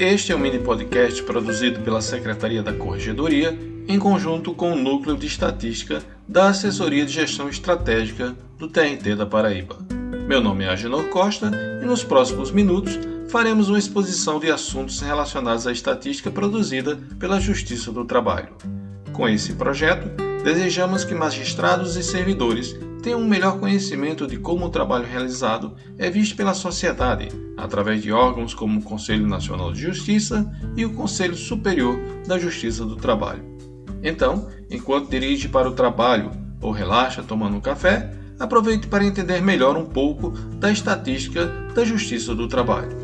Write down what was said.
Este é um mini podcast produzido pela Secretaria da Corregedoria em conjunto com o Núcleo de Estatística da Assessoria de Gestão Estratégica do TRT da Paraíba. Meu nome é Agenor Costa e nos próximos minutos faremos uma exposição de assuntos relacionados à estatística produzida pela Justiça do Trabalho. Com esse projeto, desejamos que magistrados e servidores tenham um melhor conhecimento de como o trabalho realizado é visto pela sociedade, através de órgãos como o Conselho Nacional de Justiça e o Conselho Superior da Justiça do Trabalho. Então, enquanto dirige para o trabalho ou relaxa tomando um café, aproveite para entender melhor um pouco da estatística da Justiça do Trabalho.